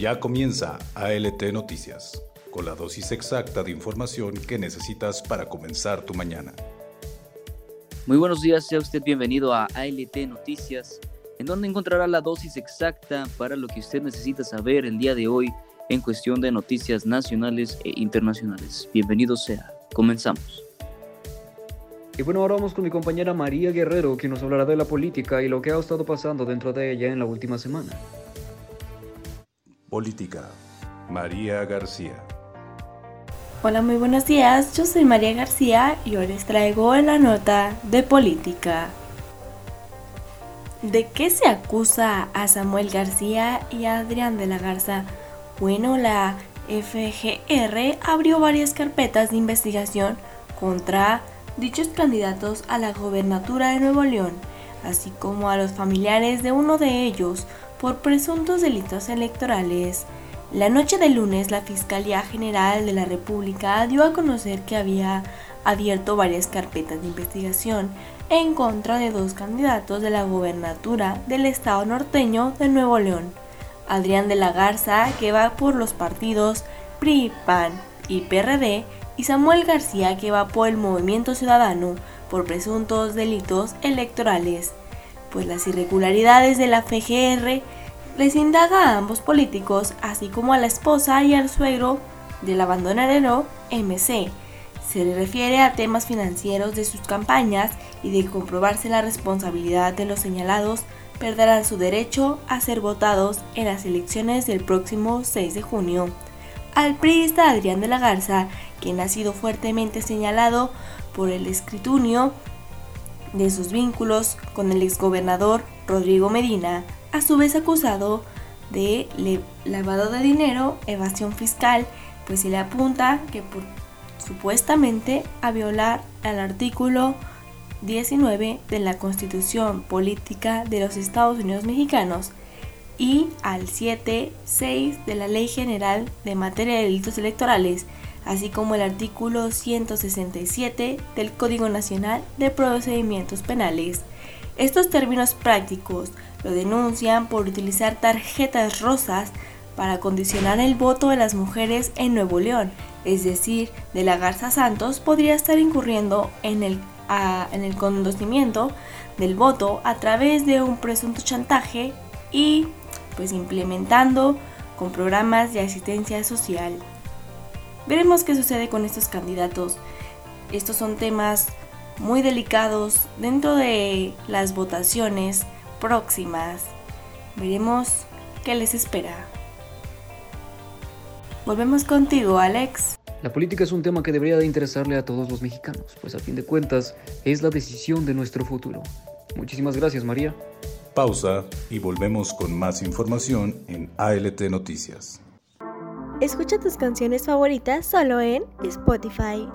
Ya comienza ALT Noticias, con la dosis exacta de información que necesitas para comenzar tu mañana. Muy buenos días, sea usted bienvenido a ALT Noticias, en donde encontrará la dosis exacta para lo que usted necesita saber el día de hoy en cuestión de noticias nacionales e internacionales. Bienvenido sea, comenzamos. Y bueno, ahora vamos con mi compañera María Guerrero, quien nos hablará de la política y lo que ha estado pasando dentro de ella en la última semana. Política. María García. Hola, muy buenos días. Yo soy María García y hoy les traigo la nota de política. ¿De qué se acusa a Samuel García y a Adrián de la Garza? Bueno, la FGR abrió varias carpetas de investigación contra dichos candidatos a la gobernatura de Nuevo León, así como a los familiares de uno de ellos por presuntos delitos electorales. La noche del lunes, la Fiscalía General de la República dio a conocer que había abierto varias carpetas de investigación en contra de dos candidatos de la gobernatura del estado norteño de Nuevo León. Adrián de la Garza, que va por los partidos PRI, PAN y PRD, y Samuel García, que va por el Movimiento Ciudadano por presuntos delitos electorales pues las irregularidades de la FGR les indaga a ambos políticos, así como a la esposa y al suegro del abandonadero MC. Se le refiere a temas financieros de sus campañas y de comprobarse la responsabilidad de los señalados, perderán su derecho a ser votados en las elecciones del próximo 6 de junio. Al priista Adrián de la Garza, quien ha sido fuertemente señalado por el escritunio de sus vínculos con el exgobernador Rodrigo Medina, a su vez acusado de lavado de dinero, evasión fiscal, pues se le apunta que por supuestamente a violar al artículo 19 de la Constitución Política de los Estados Unidos Mexicanos y al 7.6 de la Ley General de Materia de Delitos Electorales, así como el artículo 167 del Código Nacional de Procedimientos Penales. Estos términos prácticos lo denuncian por utilizar tarjetas rosas para condicionar el voto de las mujeres en Nuevo León, es decir, de la Garza Santos podría estar incurriendo en el, en el del voto a través de un presunto chantaje y pues implementando con programas de asistencia social. Veremos qué sucede con estos candidatos. Estos son temas muy delicados dentro de las votaciones próximas. Veremos qué les espera. Volvemos contigo, Alex. La política es un tema que debería de interesarle a todos los mexicanos, pues a fin de cuentas es la decisión de nuestro futuro. Muchísimas gracias, María. Pausa y volvemos con más información en ALT Noticias. Escucha tus canciones favoritas solo en Spotify.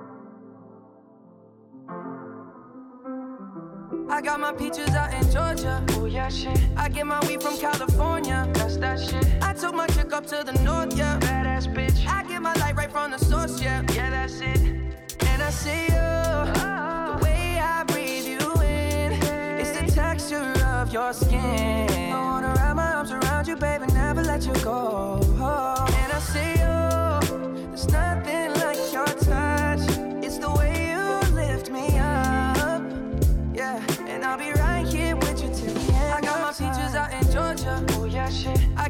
I got my peaches out in Georgia. Oh yeah, shit. I get my weed from California. That's that shit. I took my chick up to the north, yeah. Badass bitch. I get my light right from the source, yeah. Yeah, that's it. And I see you. Oh. The way I breathe you in. It's the texture of your skin. I wanna wrap my arms around you, baby,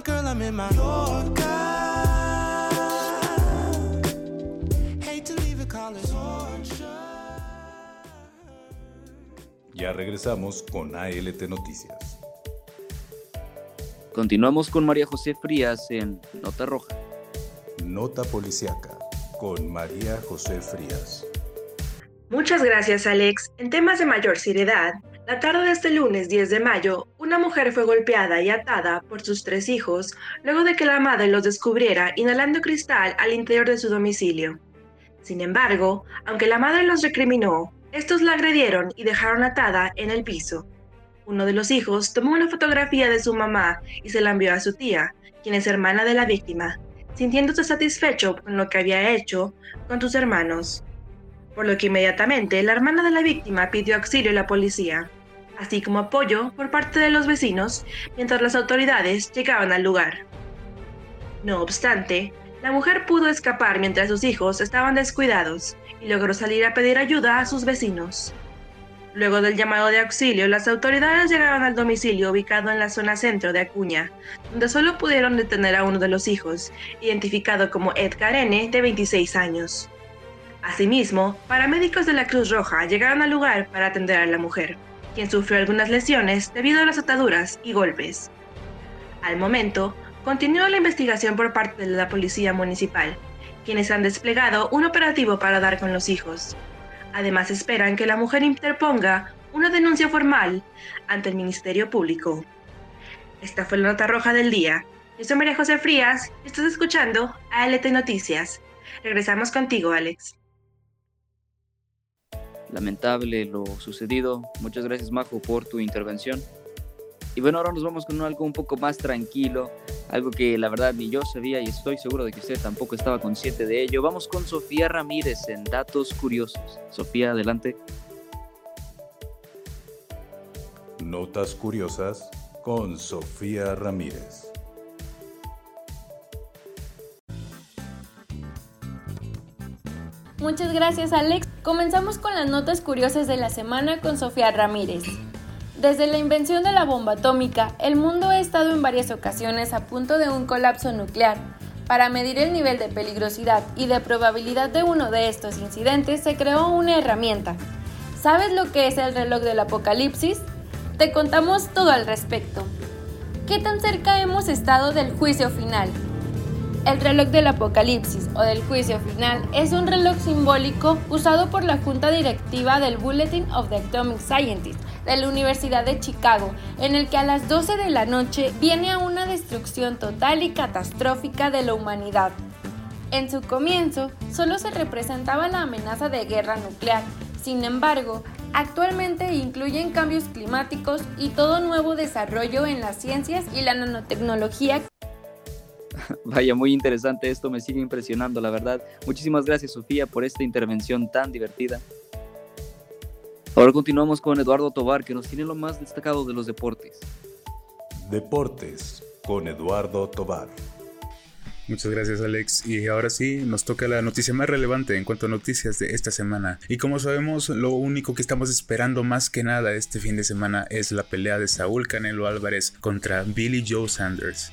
girl, I'm in my Yorker. Hate to leave it, call it Ya regresamos con ALT Noticias. Continuamos con María José Frías en Nota Roja. Nota Policiaca con María José Frías. Muchas gracias, Alex. En temas de mayor seriedad, La tarde de este lunes 10 de mayo, una mujer fue golpeada y atada por sus tres hijos luego de que la madre los descubriera inhalando cristal al interior de su domicilio. Sin embargo, aunque la madre los recriminó, estos la agredieron y dejaron atada en el piso. Uno de los hijos tomó una fotografía de su mamá y se la envió a su tía, quien es hermana de la víctima, sintiéndose satisfecho con lo que había hecho con sus hermanos por lo que inmediatamente la hermana de la víctima pidió auxilio a la policía, así como apoyo por parte de los vecinos mientras las autoridades llegaban al lugar. No obstante, la mujer pudo escapar mientras sus hijos estaban descuidados y logró salir a pedir ayuda a sus vecinos. Luego del llamado de auxilio, las autoridades llegaron al domicilio ubicado en la zona centro de Acuña, donde solo pudieron detener a uno de los hijos, identificado como Edgar N., de 26 años. Asimismo, paramédicos de la Cruz Roja llegaron al lugar para atender a la mujer, quien sufrió algunas lesiones debido a las ataduras y golpes. Al momento, continúa la investigación por parte de la Policía Municipal, quienes han desplegado un operativo para dar con los hijos. Además, esperan que la mujer interponga una denuncia formal ante el Ministerio Público. Esta fue la nota roja del día. Yo soy María José Frías estás escuchando ALT Noticias. Regresamos contigo, Alex lamentable lo sucedido. Muchas gracias Majo por tu intervención. Y bueno, ahora nos vamos con algo un poco más tranquilo, algo que la verdad ni yo sabía y estoy seguro de que usted tampoco estaba consciente de ello. Vamos con Sofía Ramírez en Datos Curiosos. Sofía, adelante. Notas Curiosas con Sofía Ramírez. Muchas gracias Alex. Comenzamos con las notas curiosas de la semana con Sofía Ramírez. Desde la invención de la bomba atómica, el mundo ha estado en varias ocasiones a punto de un colapso nuclear. Para medir el nivel de peligrosidad y de probabilidad de uno de estos incidentes se creó una herramienta. ¿Sabes lo que es el reloj del apocalipsis? Te contamos todo al respecto. ¿Qué tan cerca hemos estado del juicio final? El reloj del apocalipsis o del juicio final es un reloj simbólico usado por la junta directiva del Bulletin of the Atomic Scientists de la Universidad de Chicago, en el que a las 12 de la noche viene a una destrucción total y catastrófica de la humanidad. En su comienzo, solo se representaba la amenaza de guerra nuclear, sin embargo, actualmente incluyen cambios climáticos y todo nuevo desarrollo en las ciencias y la nanotecnología Vaya, muy interesante esto, me sigue impresionando, la verdad. Muchísimas gracias, Sofía, por esta intervención tan divertida. Ahora continuamos con Eduardo Tobar, que nos tiene lo más destacado de los deportes. Deportes con Eduardo Tobar. Muchas gracias Alex. Y ahora sí, nos toca la noticia más relevante en cuanto a noticias de esta semana. Y como sabemos, lo único que estamos esperando más que nada este fin de semana es la pelea de Saúl Canelo Álvarez contra Billy Joe Sanders.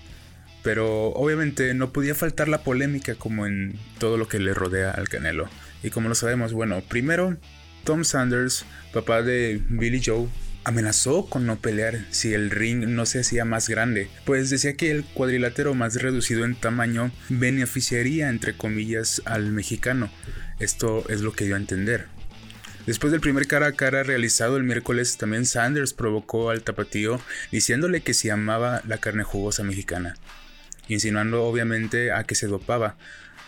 Pero obviamente no podía faltar la polémica como en todo lo que le rodea al Canelo. Y como lo sabemos, bueno, primero Tom Sanders, papá de Billy Joe, amenazó con no pelear si el ring no se hacía más grande, pues decía que el cuadrilátero más reducido en tamaño beneficiaría entre comillas al mexicano. Esto es lo que dio a entender. Después del primer cara a cara realizado el miércoles, también Sanders provocó al tapatío diciéndole que se amaba la carne jugosa mexicana insinuando obviamente a que se dopaba.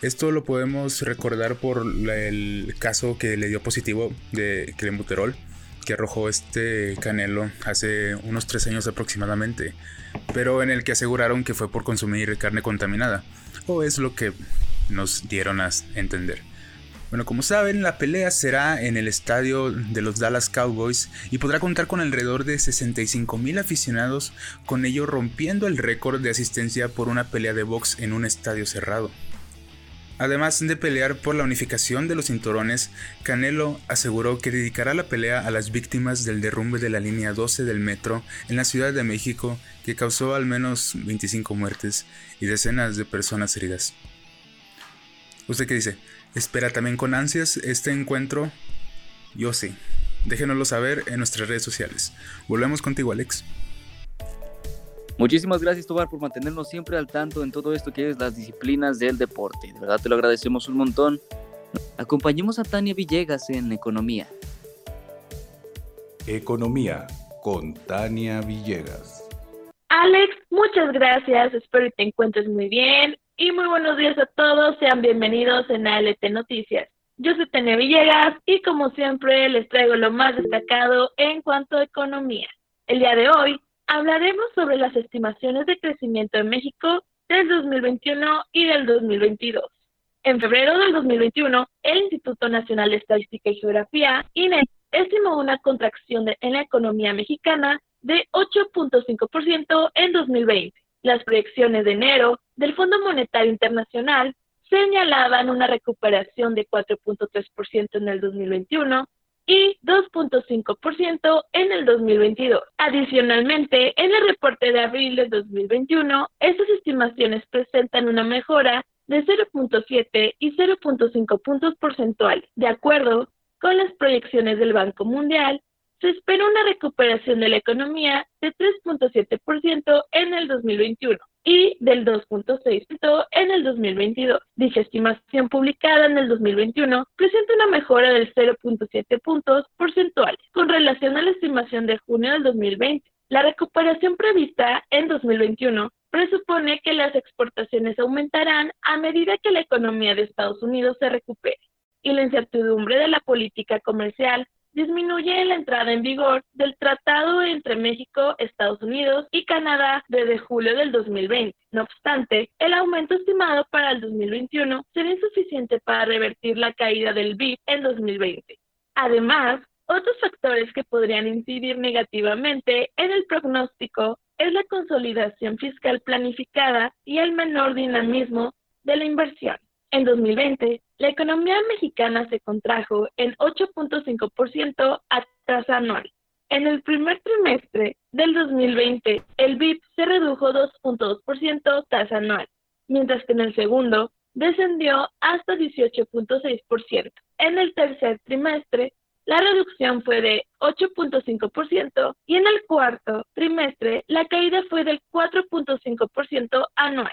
Esto lo podemos recordar por el caso que le dio positivo de clenbuterol que arrojó este Canelo hace unos tres años aproximadamente, pero en el que aseguraron que fue por consumir carne contaminada, o es lo que nos dieron a entender. Bueno, como saben, la pelea será en el estadio de los Dallas Cowboys y podrá contar con alrededor de 65 mil aficionados, con ello rompiendo el récord de asistencia por una pelea de box en un estadio cerrado. Además de pelear por la unificación de los cinturones, Canelo aseguró que dedicará la pelea a las víctimas del derrumbe de la línea 12 del metro en la Ciudad de México que causó al menos 25 muertes y decenas de personas heridas. ¿Usted qué dice? ¿Espera también con ansias este encuentro? Yo sí. Déjenoslo saber en nuestras redes sociales. Volvemos contigo, Alex. Muchísimas gracias, Tobar, por mantenernos siempre al tanto en todo esto que es las disciplinas del deporte. De verdad te lo agradecemos un montón. Acompañemos a Tania Villegas en Economía. Economía con Tania Villegas. Alex, muchas gracias. Espero que te encuentres muy bien. Y muy buenos días a todos. Sean bienvenidos en ALT Noticias. Yo soy Tania Villegas y como siempre les traigo lo más destacado en cuanto a economía. El día de hoy hablaremos sobre las estimaciones de crecimiento en México del 2021 y del 2022. En febrero del 2021, el Instituto Nacional de Estadística y Geografía, INE, estimó una contracción en la economía mexicana de 8.5% en 2020. Las proyecciones de enero del Fondo Monetario Internacional señalaban una recuperación de 4.3% en el 2021 y 2.5% en el 2022. Adicionalmente, en el reporte de abril de 2021, estas estimaciones presentan una mejora de 0.7 y 0.5 puntos porcentuales. De acuerdo con las proyecciones del Banco Mundial, se espera una recuperación de la economía de 3.7% en el 2021 y del 2.6% en el 2022. Dicha estimación publicada en el 2021 presenta una mejora del 0.7 puntos porcentuales con relación a la estimación de junio del 2020. La recuperación prevista en 2021 presupone que las exportaciones aumentarán a medida que la economía de Estados Unidos se recupere y la incertidumbre de la política comercial disminuye la entrada en vigor del tratado entre México, Estados Unidos y Canadá desde julio del 2020. No obstante, el aumento estimado para el 2021 será insuficiente para revertir la caída del BIP en 2020. Además, otros factores que podrían incidir negativamente en el pronóstico es la consolidación fiscal planificada y el menor dinamismo de la inversión. En 2020, la economía mexicana se contrajo en 8.5% a tasa anual. En el primer trimestre del 2020, el BIP se redujo 2.2% tasa anual, mientras que en el segundo descendió hasta 18.6%. En el tercer trimestre, la reducción fue de 8.5% y en el cuarto trimestre la caída fue del 4.5% anual.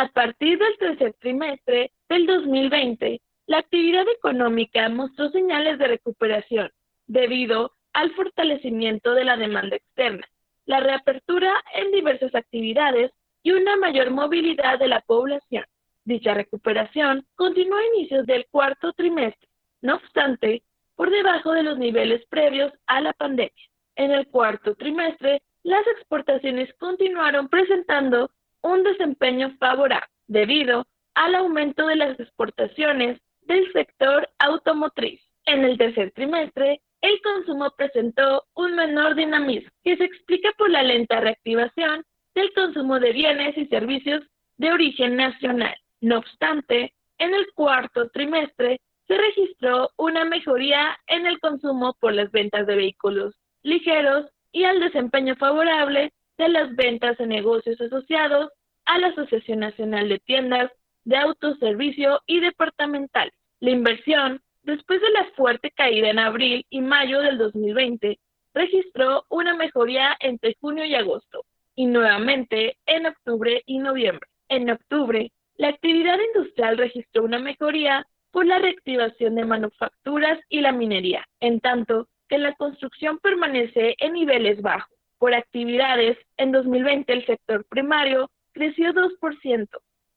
A partir del tercer trimestre del 2020, la actividad económica mostró señales de recuperación debido al fortalecimiento de la demanda externa, la reapertura en diversas actividades y una mayor movilidad de la población. Dicha recuperación continuó a inicios del cuarto trimestre, no obstante, por debajo de los niveles previos a la pandemia. En el cuarto trimestre, las exportaciones continuaron presentando un desempeño favorable debido al aumento de las exportaciones del sector automotriz. En el tercer trimestre, el consumo presentó un menor dinamismo que se explica por la lenta reactivación del consumo de bienes y servicios de origen nacional. No obstante, en el cuarto trimestre se registró una mejoría en el consumo por las ventas de vehículos ligeros y al desempeño favorable de las ventas de negocios asociados a la Asociación Nacional de Tiendas de Autoservicio y Departamental. La inversión, después de la fuerte caída en abril y mayo del 2020, registró una mejoría entre junio y agosto y nuevamente en octubre y noviembre. En octubre, la actividad industrial registró una mejoría por la reactivación de manufacturas y la minería, en tanto que la construcción permanece en niveles bajos. Por actividades, en 2020 el sector primario creció 2%,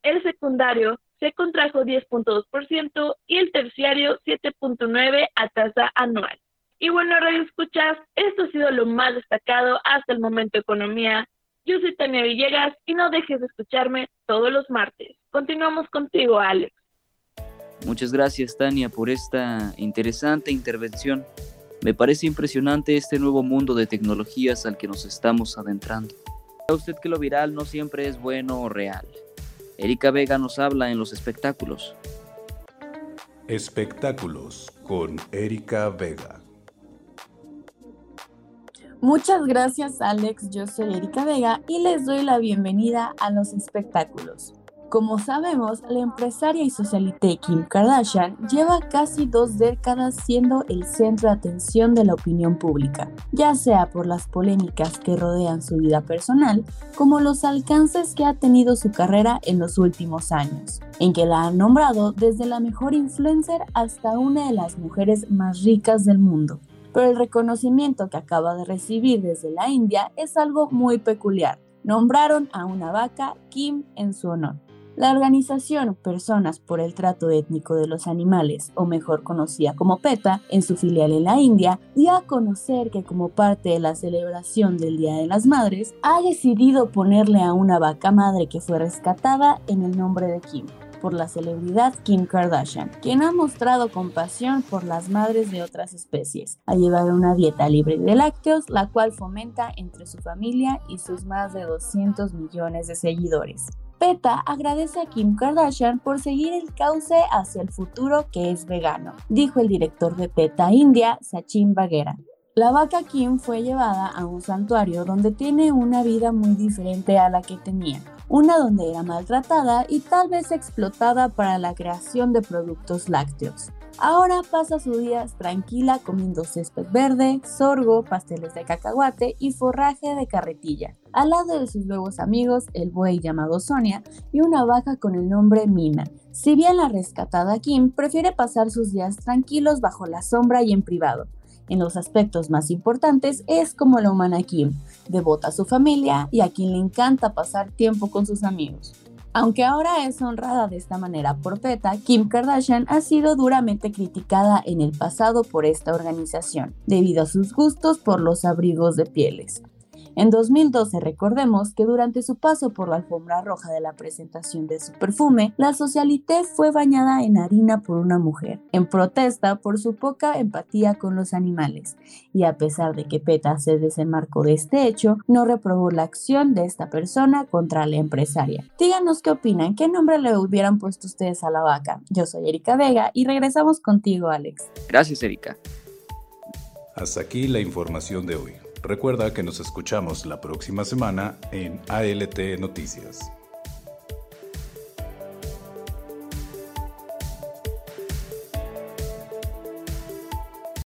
el secundario se contrajo 10.2% y el terciario 7.9% a tasa anual. Y bueno, Radio Escuchas, esto ha sido lo más destacado hasta el momento economía. Yo soy Tania Villegas y no dejes de escucharme todos los martes. Continuamos contigo, Alex. Muchas gracias, Tania, por esta interesante intervención. Me parece impresionante este nuevo mundo de tecnologías al que nos estamos adentrando. ¿Sabe usted que lo viral no siempre es bueno o real? Erika Vega nos habla en los espectáculos. Espectáculos con Erika Vega. Muchas gracias Alex, yo soy Erika Vega y les doy la bienvenida a los espectáculos. Como sabemos, la empresaria y socialite Kim Kardashian lleva casi dos décadas siendo el centro de atención de la opinión pública, ya sea por las polémicas que rodean su vida personal, como los alcances que ha tenido su carrera en los últimos años, en que la han nombrado desde la mejor influencer hasta una de las mujeres más ricas del mundo. pero el reconocimiento que acaba de recibir desde la India es algo muy peculiar. Nombraron a una vaca Kim en su honor. La organización Personas por el Trato Étnico de los Animales, o mejor conocida como PETA, en su filial en la India, dio a conocer que como parte de la celebración del Día de las Madres, ha decidido ponerle a una vaca madre que fue rescatada en el nombre de Kim por la celebridad Kim Kardashian, quien ha mostrado compasión por las madres de otras especies, a llevar una dieta libre de lácteos, la cual fomenta entre su familia y sus más de 200 millones de seguidores. PETA agradece a Kim Kardashian por seguir el cauce hacia el futuro que es vegano, dijo el director de PETA India, Sachin Baghera. La vaca Kim fue llevada a un santuario donde tiene una vida muy diferente a la que tenía, una donde era maltratada y tal vez explotada para la creación de productos lácteos. Ahora pasa sus días tranquila comiendo césped verde, sorgo, pasteles de cacahuate y forraje de carretilla, al lado de sus nuevos amigos, el buey llamado Sonia y una vaca con el nombre Mina. Si bien la rescatada Kim prefiere pasar sus días tranquilos bajo la sombra y en privado, en los aspectos más importantes es como la humana Kim, devota a su familia y a quien le encanta pasar tiempo con sus amigos. Aunque ahora es honrada de esta manera por PETA, Kim Kardashian ha sido duramente criticada en el pasado por esta organización, debido a sus gustos por los abrigos de pieles. En 2012 recordemos que durante su paso por la alfombra roja de la presentación de su perfume, la socialité fue bañada en harina por una mujer, en protesta por su poca empatía con los animales. Y a pesar de que PETA se desenmarcó de este hecho, no reprobó la acción de esta persona contra la empresaria. Díganos qué opinan, qué nombre le hubieran puesto ustedes a la vaca. Yo soy Erika Vega y regresamos contigo, Alex. Gracias, Erika. Hasta aquí la información de hoy. Recuerda que nos escuchamos la próxima semana en ALT Noticias.